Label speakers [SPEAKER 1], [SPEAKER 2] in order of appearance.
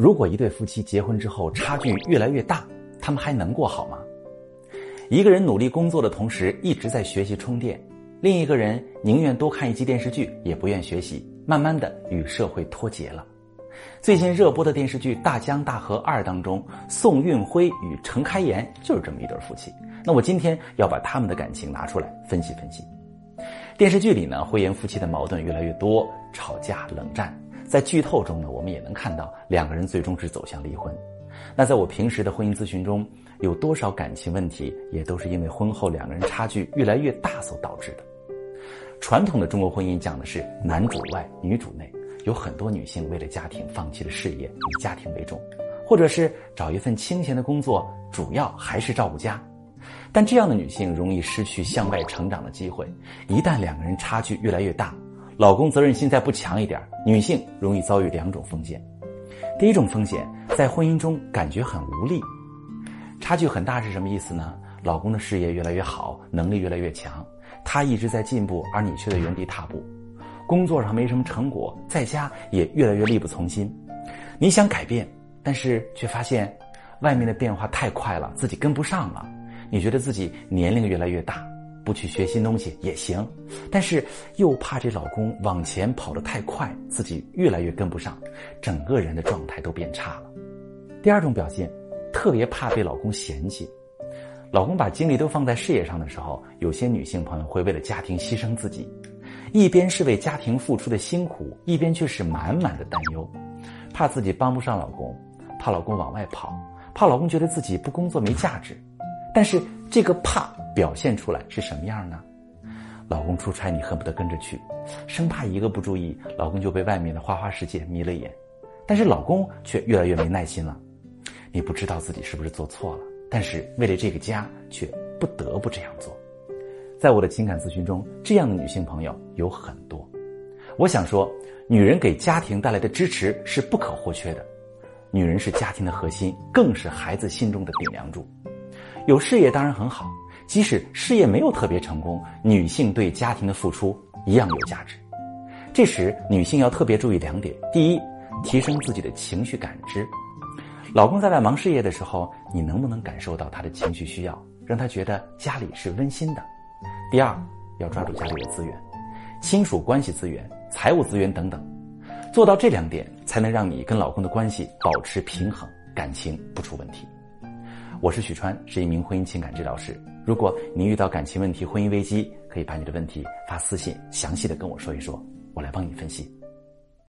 [SPEAKER 1] 如果一对夫妻结婚之后差距越来越大，他们还能过好吗？一个人努力工作的同时一直在学习充电，另一个人宁愿多看一集电视剧也不愿学习，慢慢的与社会脱节了。最近热播的电视剧《大江大河二》当中，宋运辉与程开颜就是这么一对夫妻。那我今天要把他们的感情拿出来分析分析。电视剧里呢，辉颜夫妻的矛盾越来越多，吵架冷战。在剧透中呢，我们也能看到两个人最终是走向离婚。那在我平时的婚姻咨询中，有多少感情问题也都是因为婚后两个人差距越来越大所导致的。传统的中国婚姻讲的是男主外女主内，有很多女性为了家庭放弃了事业，以家庭为重，或者是找一份清闲的工作，主要还是照顾家。但这样的女性容易失去向外成长的机会。一旦两个人差距越来越大，老公责任心再不强一点，女性容易遭遇两种风险。第一种风险，在婚姻中感觉很无力。差距很大是什么意思呢？老公的事业越来越好，能力越来越强，他一直在进步，而你却在原地踏步。工作上没什么成果，在家也越来越力不从心。你想改变，但是却发现外面的变化太快了，自己跟不上了。你觉得自己年龄越来越大，不去学新东西也行，但是又怕这老公往前跑得太快，自己越来越跟不上，整个人的状态都变差了。第二种表现，特别怕被老公嫌弃。老公把精力都放在事业上的时候，有些女性朋友会为了家庭牺牲自己，一边是为家庭付出的辛苦，一边却是满满的担忧，怕自己帮不上老公，怕老公往外跑，怕老公觉得自己不工作没价值。但是这个怕表现出来是什么样呢？老公出差，你恨不得跟着去，生怕一个不注意，老公就被外面的花花世界迷了眼。但是老公却越来越没耐心了。你不知道自己是不是做错了，但是为了这个家，却不得不这样做。在我的情感咨询中，这样的女性朋友有很多。我想说，女人给家庭带来的支持是不可或缺的。女人是家庭的核心，更是孩子心中的顶梁柱。有事业当然很好，即使事业没有特别成功，女性对家庭的付出一样有价值。这时，女性要特别注意两点：第一，提升自己的情绪感知。老公在外忙事业的时候，你能不能感受到他的情绪需要，让他觉得家里是温馨的？第二，要抓住家里的资源，亲属关系资源、财务资源等等，做到这两点，才能让你跟老公的关系保持平衡，感情不出问题。我是许川，是一名婚姻情感治疗师。如果你遇到感情问题、婚姻危机，可以把你的问题发私信，详细的跟我说一说，我来帮你分析。